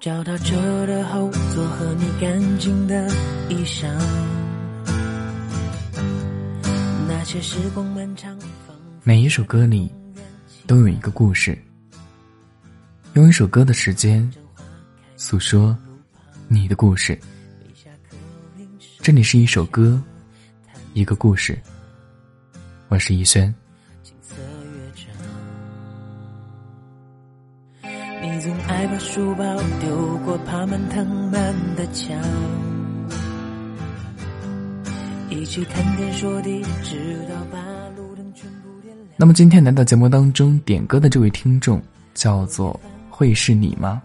找到车的后座和你干净的衣裳，那些时光漫长。每一首歌里都有一个故事，用一首歌的时间诉说你的故事。这里是一首歌，一个故事。我是逸轩。你总爱把书包丢过爬满藤蔓的墙，一起谈天说地，直到把路灯全部点亮。那么今天来到节目当中点歌的这位听众叫做会是你吗？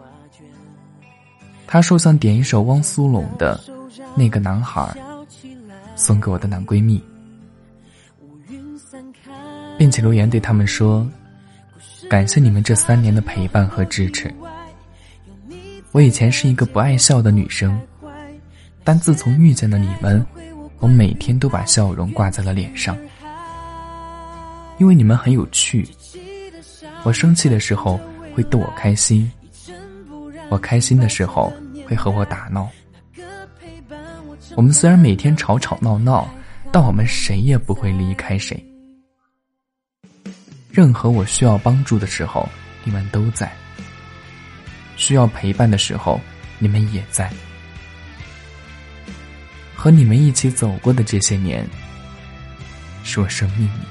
他说想点一首汪苏泷的《那个男孩》，送给我的男闺蜜，并且留言对他们说。感谢你们这三年的陪伴和支持。我以前是一个不爱笑的女生，但自从遇见了你们，我每天都把笑容挂在了脸上。因为你们很有趣，我生气的时候会逗我开心，我开心的时候会和我打闹。我们虽然每天吵吵闹闹，但我们谁也不会离开谁。任何我需要帮助的时候，你们都在；需要陪伴的时候，你们也在。和你们一起走过的这些年，是我生命里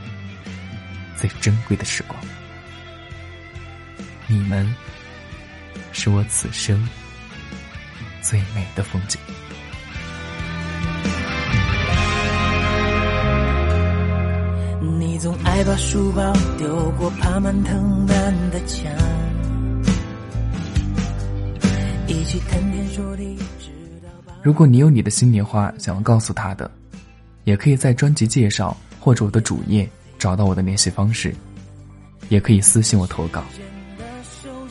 最珍贵的时光。你们，是我此生最美的风景。总爱把书包丢过爬满藤蔓的墙，一起谈天说地。如果你有你的心里话想要告诉他的，也可以在专辑介绍或者我的主页找到我的联系方式，也可以私信我投稿。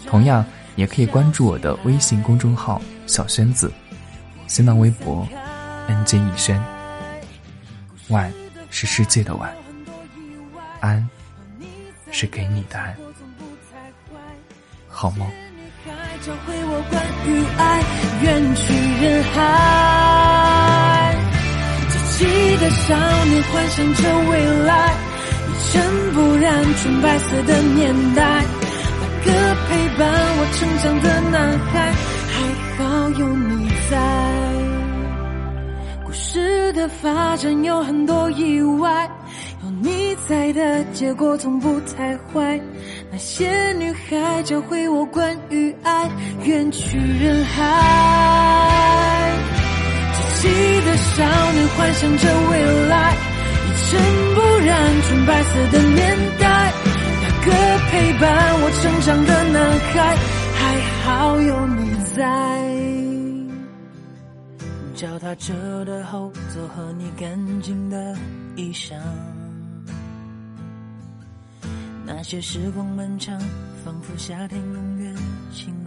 同样，也可以关注我的微信公众号“小轩子”，新浪微博 “nj 逸轩”。晚是世界的晚。安，是给你的安。好梦。教会我关于爱，远去人海。积极的少年幻想着未来，一尘不染纯白色的年代。那个陪伴我成长的男孩，还好有你在。故事的发展有很多意外。有你在的结果从不太坏。那些女孩教会我关于爱，远去人海。稚气的少年幻想着未来，一尘不染纯白色的年代。那个陪伴我成长的男孩，还好有你在。脚踏车的后座和你干净的衣裳。那些时光漫长，仿佛夏天永远晴。